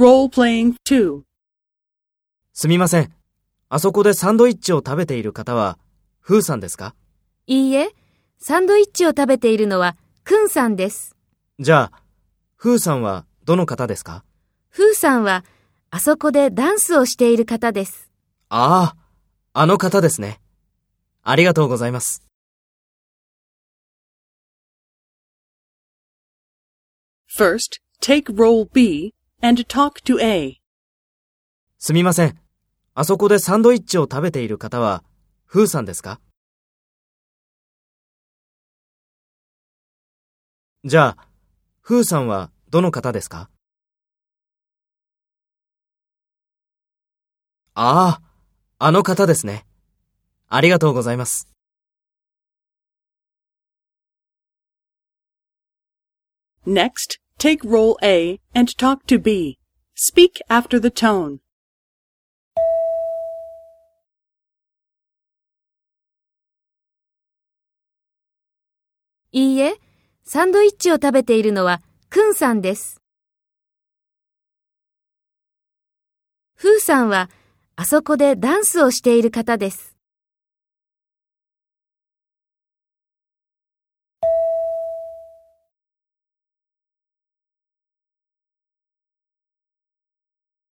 Role playing 2. すみません。あそこでサンドイッチを食べている方は、フーさんですか？いいえ、サンドイッチを食べているのは、くんさんです。じゃあ、フーさんはどの方ですか？ふーさんは、あそこでダンスをしている方です。ああ、あの方ですね。ありがとうございます。First, take role B and talk to A. すみません。あそこでサンドイッチを食べている方は、フーさんですか？じゃあ、フーさんはどの方ですか？ああ、あの方ですね。ありがとうございます。Next, take role A and talk to B. Speak after the tone. いいえ、サンドイッチを食べているのは、くんさんです。ふーさんは、あそこでダンスをしている方です。